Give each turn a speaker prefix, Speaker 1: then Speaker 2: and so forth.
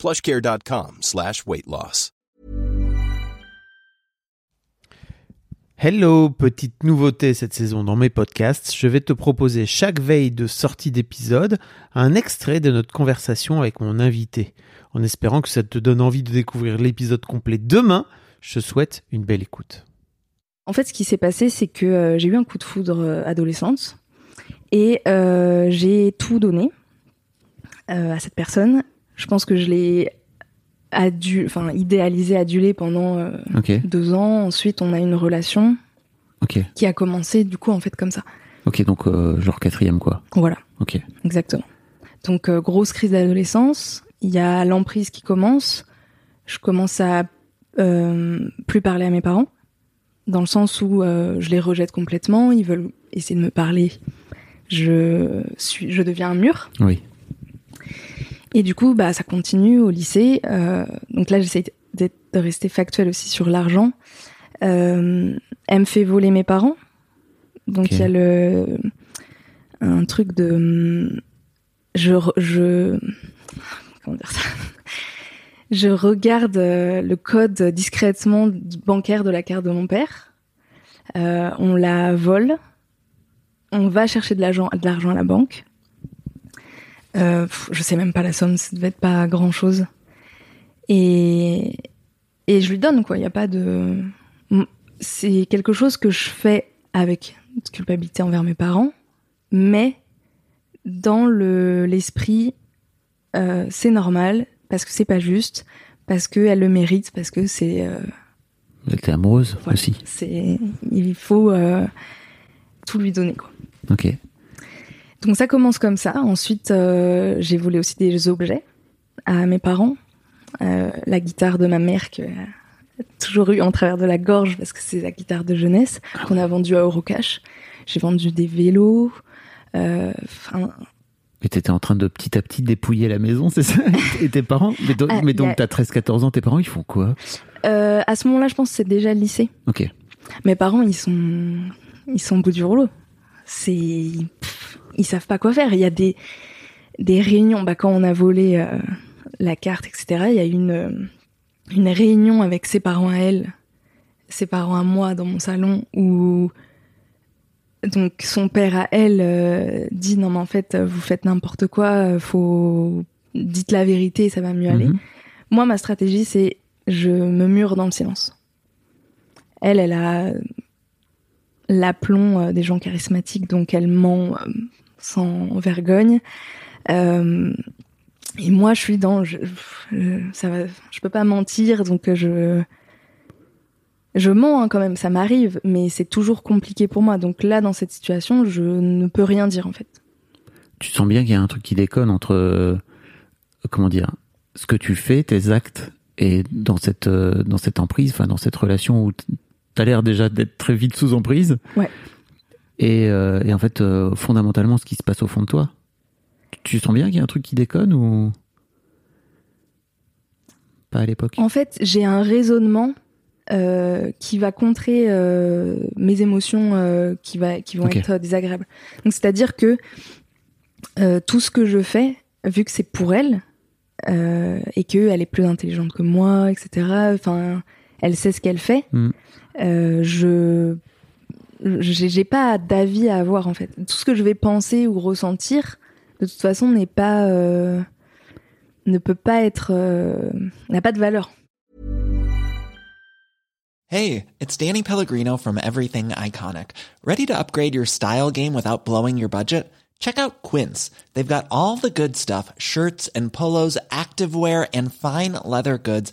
Speaker 1: plushcare.com slash weight loss.
Speaker 2: Hello, petite nouveauté cette saison dans mes podcasts. Je vais te proposer chaque veille de sortie d'épisode un extrait de notre conversation avec mon invité. En espérant que ça te donne envie de découvrir l'épisode complet demain, je te souhaite une belle écoute.
Speaker 3: En fait, ce qui s'est passé, c'est que euh, j'ai eu un coup de foudre euh, adolescente et euh, j'ai tout donné euh, à cette personne. Je pense que je l'ai adu- enfin, idéalisé, adulé pendant euh, deux ans. Ensuite, on a une relation qui a commencé du coup en fait comme ça.
Speaker 2: ok, donc euh, genre quatrième quoi.
Speaker 3: Voilà,
Speaker 2: Ok,
Speaker 3: exactement. Donc euh, grosse crise d'adolescence. Il y a l'emprise qui commence. Je commence à plus parler à mes parents, dans le sens où je les rejette complètement. Ils veulent essayer de me parler. Je suis, je deviens un mur.
Speaker 2: oui,
Speaker 3: Et du coup, bah, ça continue au lycée. Euh, donc là, j'essaie de rester factuel aussi sur l'argent. Euh, elle me fait voler mes parents. Donc il y a le un truc de je je comment dire ça? Je regarde euh, le code discrètement bancaire de la carte de mon père. Euh, on la vole. On va chercher de l'argent de l'argent à la banque. Euh, je sais même pas la somme, ça devait être pas grand chose. Et, et je lui donne, quoi. Il n'y a pas de. C'est quelque chose que je fais avec culpabilité envers mes parents, mais dans le l'esprit, euh, c'est normal, parce que c'est pas juste, parce qu'elle le mérite, parce que c'est. euh,
Speaker 2: elle était amoureuse
Speaker 3: voilà.
Speaker 2: aussi.
Speaker 3: c'est Il faut euh, tout lui donner, quoi.
Speaker 2: Ok,
Speaker 3: Donc ça commence comme ça. Ensuite, euh, j'ai volé aussi des objets à mes parents. Euh, la guitare de ma mère que a toujours eu en travers de la gorge parce que c'est la guitare de jeunesse qu'on a vendue à Eurocash. J'ai vendu des vélos. euh,
Speaker 2: et t'étais en train de petit à petit dépouiller la maison, c'est ça Et tes parents Mais, do-
Speaker 3: Ah,
Speaker 2: mais donc
Speaker 3: a-
Speaker 2: t'as 13-14 ans, tes parents ils font quoi
Speaker 3: à ce moment-là, je pense que c'est déjà le lycée.
Speaker 2: Ok,
Speaker 3: Mes parents, ils sont, ils sont au bout du rouleau. C'est, ils savent pas quoi faire. Il y a des, des réunions. Bah, quand on a volé euh, la carte, etc., il y a une, euh, une réunion avec ses parents à elle, ses parents à moi dans mon salon où donc son père à elle euh, dit non mais en fait vous faites n'importe quoi, euh, faut dites la vérité, ça va mieux aller.
Speaker 2: Mhm.
Speaker 3: Moi, ma stratégie, c'est je me mure dans le silence. Elle, elle a l'aplomb euh, des gens charismatiques, donc elle ment euh, sans vergogne. Euh, et moi, je suis dans, je, je- ça peux pas mentir, donc je, je mens hein, quand même, ça m'arrive, mais c'est toujours compliqué pour moi. Donc là, dans cette situation, je ne peux rien dire en fait.
Speaker 2: tu sens bien qu'il y a un truc qui déconne entre comment dire ce que tu fais, tes actes et dans cette dans cette emprise, enfin dans cette relation où t'as l'air déjà d'être très vite sous emprise.
Speaker 3: Ouais.
Speaker 2: Et, euh, et en fait, euh, fondamentalement, ce qui se passe au fond de toi, tu sens bien qu'il y a un truc qui déconne ou pas à l'époque?
Speaker 3: En fait, j'ai un raisonnement euh, qui va contrer mes émotions qui, va, qui vont être désagréables. Donc, c'est-à-dire que tout ce que je fais, vu que c'est pour elle, et qu'elle est plus intelligente que moi, etc., enfin, elle sait ce qu'elle fait,
Speaker 2: Mm.
Speaker 3: euh, je j'ai j'ai pas d'avis à avoir en fait. Tout ce que je vais penser ou ressentir, de toute façon, n'est pas euh, ne peut pas être euh, n'a pas de valeur.
Speaker 4: Hey, it's Danny Pellegrino from Everything Iconic. Ready to upgrade your style game without blowing your budget? Check out Quince. They've got all the good stuff shirts and polos, activewear, and fine leather goods,